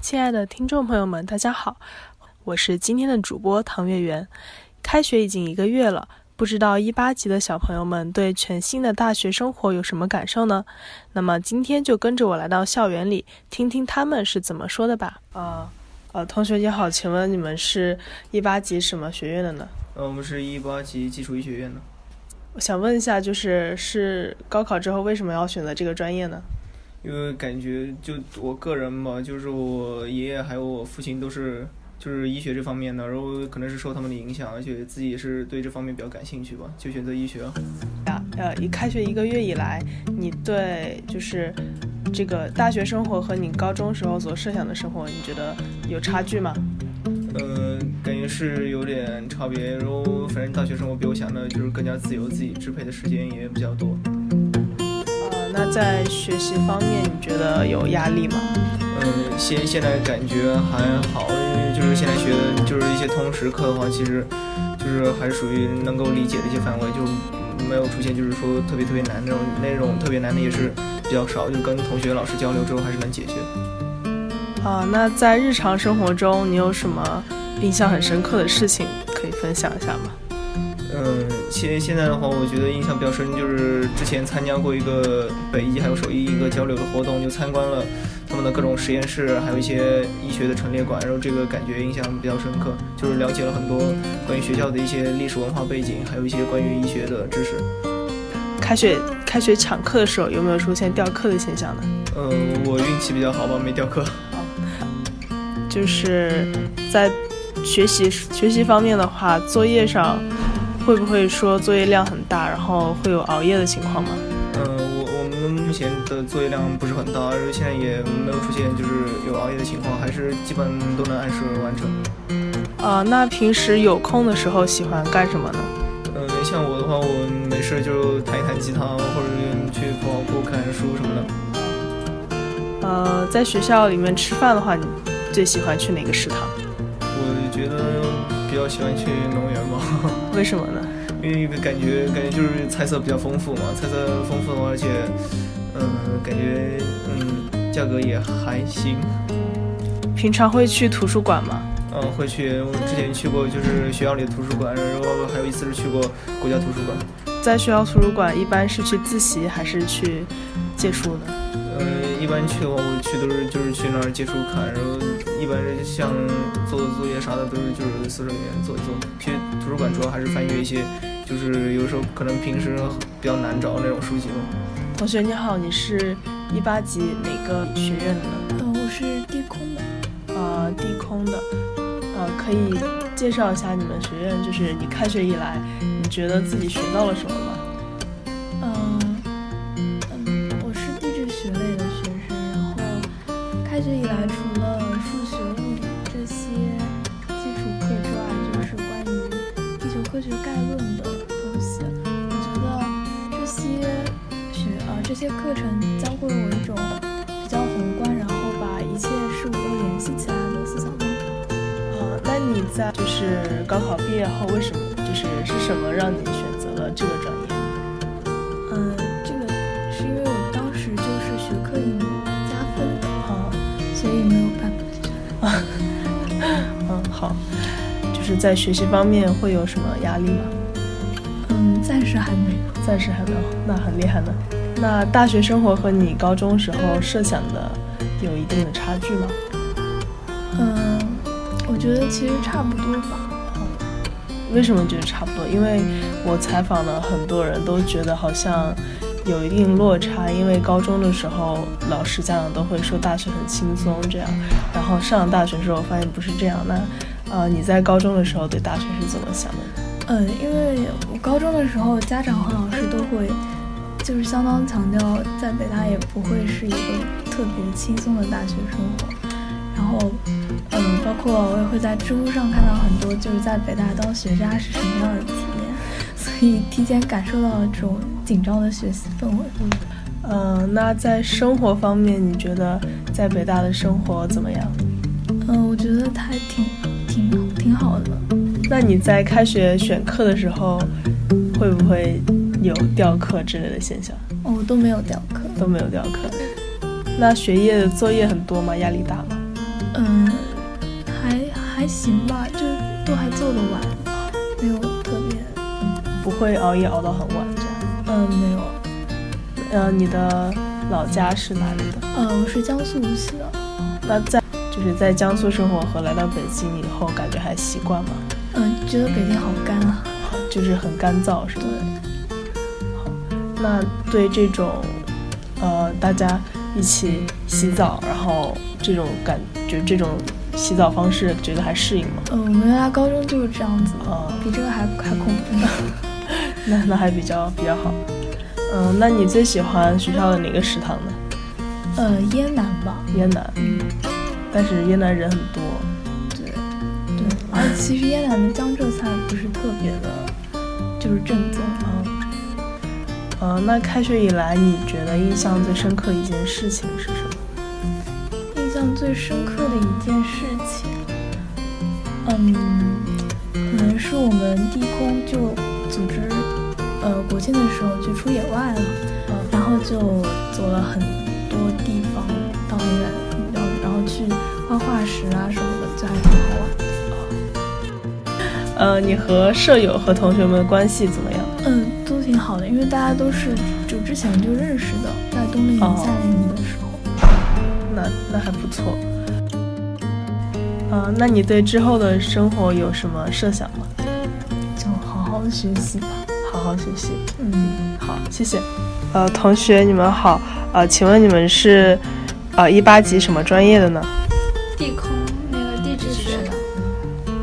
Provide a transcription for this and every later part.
亲爱的听众朋友们，大家好，我是今天的主播唐月圆。开学已经一个月了，不知道一八级的小朋友们对全新的大学生活有什么感受呢？那么今天就跟着我来到校园里，听听他们是怎么说的吧。啊，呃，同学你好，请问你们是一八级什么学院的呢？呃，我们是一八级基础医学院的。我想问一下，就是是高考之后为什么要选择这个专业呢？因为感觉就我个人嘛，就是我爷爷还有我父亲都是就是医学这方面的，然后可能是受他们的影响，而且自己也是对这方面比较感兴趣吧，就选择医学。啊，呃，一开学一个月以来，你对就是这个大学生活和你高中时候所设想的生活，你觉得有差距吗？呃，感觉是有点差别，然后反正大学生活比我想的就是更加自由，自己支配的时间也比较多。那在学习方面，你觉得有压力吗？嗯，现现在感觉还好，因为就是现在学的就是一些通识课的话，其实就是还是属于能够理解的一些范围，就没有出现就是说特别特别难那种那种特别难的也是比较少，就跟同学老师交流之后还是能解决。啊，那在日常生活中，你有什么印象很深刻的事情可以分享一下吗？嗯，现现在的话，我觉得印象比较深，就是之前参加过一个北医还有首医一个交流的活动，就参观了他们的各种实验室，还有一些医学的陈列馆，然后这个感觉印象比较深刻，就是了解了很多关于学校的一些历史文化背景，还有一些关于医学的知识。开学开学抢课的时候，有没有出现掉课的现象呢？嗯，我运气比较好吧，没掉课。就是在学习学习方面的话，作业上。会不会说作业量很大，然后会有熬夜的情况吗？嗯，我我们目前的作业量不是很大，而且现在也没有出现就是有熬夜的情况，还是基本都能按时完成。啊，那平时有空的时候喜欢干什么呢？嗯，像我的话，我没事就弹一弹吉他，或者去跑步、看书什么的。呃，在学校里面吃饭的话，你最喜欢去哪个食堂？我觉得。比较喜欢去农园吧？为什么呢？因为感觉感觉就是菜色比较丰富嘛，菜色丰富的话，而且嗯，感觉嗯，价格也还行。平常会去图书馆吗？嗯，会去。我之前去过，就是学校里的图书馆，然后还有一次是去过国家图书馆。在学校图书馆，一般是去自习还是去借书呢？嗯，一般去的话，我去都是就是去那儿借书看，然后一般是像做作业啥的，都是就是宿舍里面做一做。去图书馆主要还是翻阅一些，就是有时候可能平时比较难找那种书籍嘛。同学你好，你是一八级哪个学院的呢？呃，我是地空的。呃，地空的。呃，可以介绍一下你们学院，就是你开学以来，你觉得自己学到了什么吗？学类的学生，然后开学以来，除了数学、物理这些基础课之外，就是关于地球科学概论的东西。我觉得这些学呃这些课程教会我一种比较宏观，然后把一切事物都联系起来的思想。那你在就是高考毕业后，为什么就是是什么让你选？好，就是在学习方面会有什么压力吗？嗯，暂时还没有，暂时还没有，那很厉害呢。那大学生活和你高中时候设想的有一定的差距吗？嗯，我觉得其实差不多吧。为什么觉得差不多？因为我采访了很多人都觉得好像有一定落差。因为高中的时候，老师家长都会说大学很轻松这样，然后上了大学之后发现不是这样。那呃，你在高中的时候对大学是怎么想的？嗯，因为我高中的时候，家长和老师都会。就是相当强调，在北大也不会是一个特别轻松的大学生活。然后，嗯，包括我也会在知乎上看到很多，就是在北大当学渣是什么样的体验，所以提前感受到了这种紧张的学习氛围。嗯，那在生活方面，你觉得在北大的生活怎么样？嗯，我觉得还挺挺挺好的。那你在开学选课的时候，会不会？有掉课之类的现象哦，都没有掉课，都没有掉课。那学业作业很多吗？压力大吗？嗯，还还行吧，就都还做得完，没有特别。不会熬夜熬到很晚这样。嗯，没有。呃，你的老家是哪里的？呃，我是江苏无锡的。那在就是在江苏生活和来到北京以后，感觉还习惯吗？嗯，觉得北京好干啊，就是很干燥，是吧？对。好，那对这种呃大家一起洗澡，然后这种感觉这种洗澡方式，觉得还适应吗？嗯，我们原来高中就是这样子，啊，比这个还还恐怖呢。那那还比较比较好。嗯，那你最喜欢学校的哪个食堂呢？呃，燕南吧。燕南，嗯，但是越南人很多。对，对。而且其实越南的江浙菜不是特别的，就是正宗啊。呃，那开学以来，你觉得印象最深刻一件事情是什么？印象最深刻的一件事情，嗯，可能是我们地空就组织。呃，国庆的时候就出野外了，然后就走了很画化石啊什么的，就还挺好玩的。呃，你和舍友和同学们关系怎么样？嗯，都挺好的，因为大家都是就之前就认识的，在冬令营、夏令营的时候。那那还不错。呃，那你对之后的生活有什么设想吗？就好好学习吧。好好学习，嗯，好，谢谢。呃，同学你们好，呃，请问你们是呃一八级什么专业的呢？地空那个地质学的。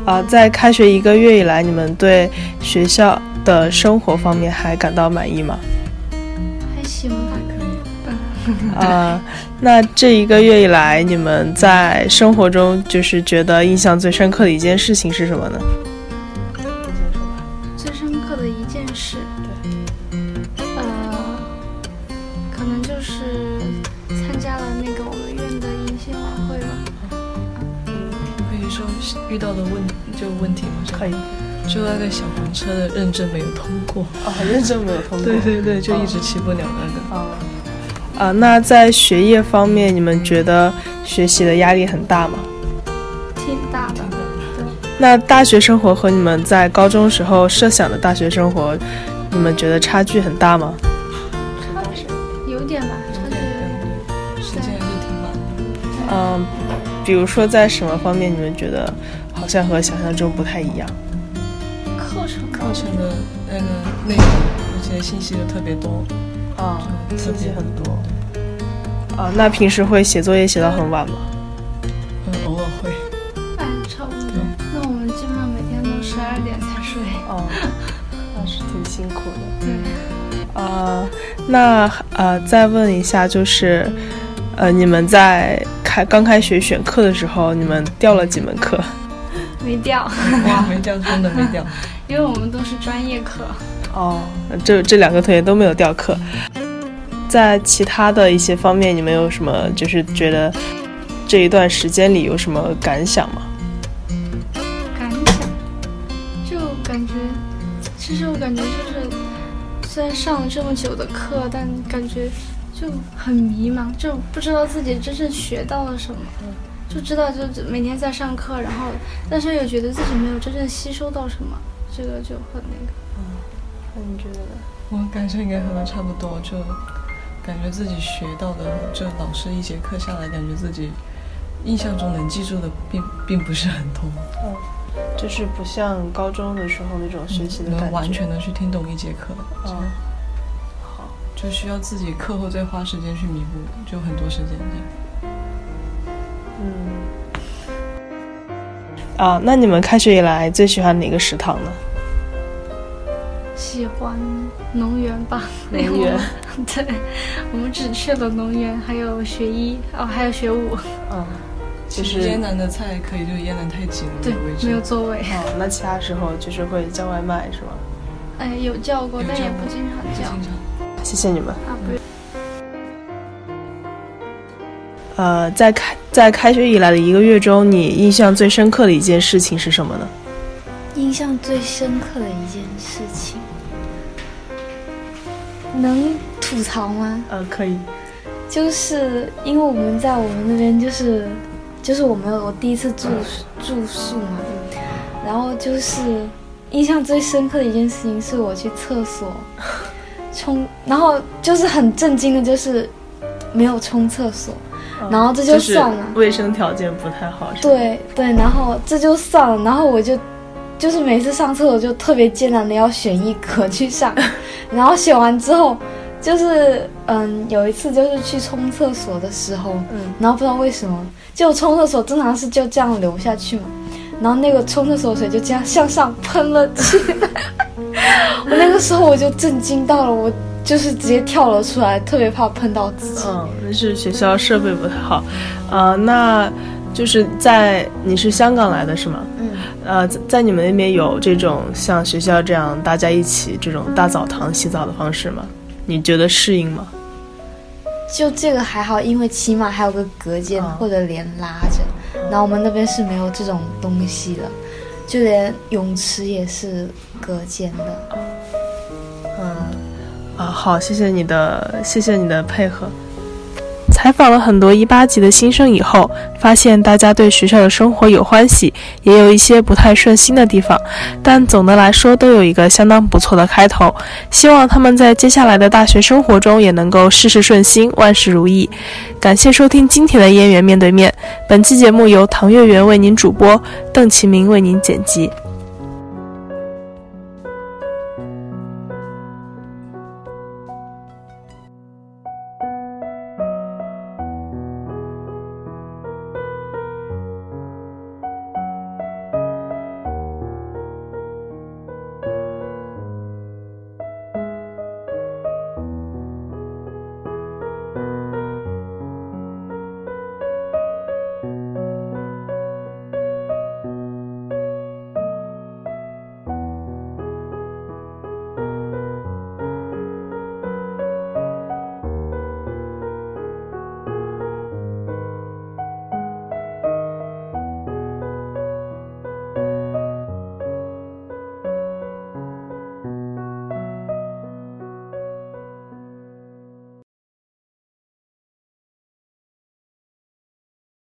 啊，在开学一个月以来，你们对学校的生活方面还感到满意吗？还行，还可以。啊，那这一个月以来，你们在生活中就是觉得印象最深刻的一件事情是什么呢？可以，就那个小黄车的认证没有通过啊，认证没有通过。对对对，就一直骑不了那个。啊啊，那在学业方面，你们觉得学习的压力很大吗？挺大的。对。那大学生活和你们在高中时候设想的大学生活，你们觉得差距很大吗？差距有点吧，差距时间还是挺满的。嗯，比如说在什么方面，你们觉得？好像和想象中不太一样。课程课程的那个内容，而且信息又特别多啊，信息很多啊。那平时会写作业写到很晚吗？嗯，偶尔会。哎，差不多。那我们基本上每天都十二点才睡。哦，那是挺辛苦的。对。啊，那呃，再问一下，就是呃，你们在开刚开学选课的时候，你们掉了几门课？没掉，哇，没掉，真的没掉，因为我们都是专业课。哦，这这两个同学都没有掉课。在其他的一些方面，你们有什么就是觉得这一段时间里有什么感想吗？感想，就感觉，其实我感觉就是，虽然上了这么久的课，但感觉就很迷茫，就不知道自己真正学到了什么。就知道就每天在上课，然后但是又觉得自己没有真正吸收到什么，这个就很那个。嗯，那你觉得呢？我感受应该和他差不多，就感觉自己学到的，就老师一节课下来，感觉自己印象中能记住的并并不是很多。嗯，就是不像高中的时候那种学习的感觉，能完全的去听懂一节课。嗯，好，就需要自己课后再花时间去弥补，就很多时间这样。嗯，啊，那你们开学以来最喜欢哪个食堂呢？喜欢农园吧，农园。对，我们只去了农园，还有学医，哦，还有学武。嗯，其实燕南的菜可以，就燕南太挤了，对，没有座位。哦，那其他时候就是会叫外卖是吗？哎，有叫过，但也不经常叫。谢谢你们。啊，不用。呃，在开在开学以来的一个月中，你印象最深刻的一件事情是什么呢？印象最深刻的一件事情，能吐槽吗？呃，可以。就是因为我们在我们那边就是就是我没有我第一次住住宿嘛，然后就是印象最深刻的一件事情是我去厕所冲，然后就是很震惊的，就是没有冲厕所，然后这就算了，卫生条件不太好，对对，然后这就算了，然后我就就是每次上厕所就特别艰难的要选一格去上，然后选完之后。就是嗯，有一次就是去冲厕所的时候，嗯，然后不知道为什么，就冲厕所正常是就这样流下去嘛，然后那个冲厕所水就这样向上喷了起来，我那个时候我就震惊到了，我就是直接跳了出来，特别怕碰到自己。嗯，那是学校设备不太好，啊，那就是在你是香港来的是吗？嗯，呃，在你们那边有这种像学校这样大家一起这种大澡堂洗澡的方式吗？你觉得适应吗？就这个还好，因为起码还有个隔间或者帘拉着。然后我们那边是没有这种东西的，就连泳池也是隔间的。好，谢谢你的，谢谢你的配合。采访了很多一八级的新生以后，发现大家对学校的生活有欢喜，也有一些不太顺心的地方，但总的来说都有一个相当不错的开头。希望他们在接下来的大学生活中也能够事事顺心，万事如意。感谢收听今天的《燕园面对面》，本期节目由唐月圆为您主播，邓其明为您剪辑。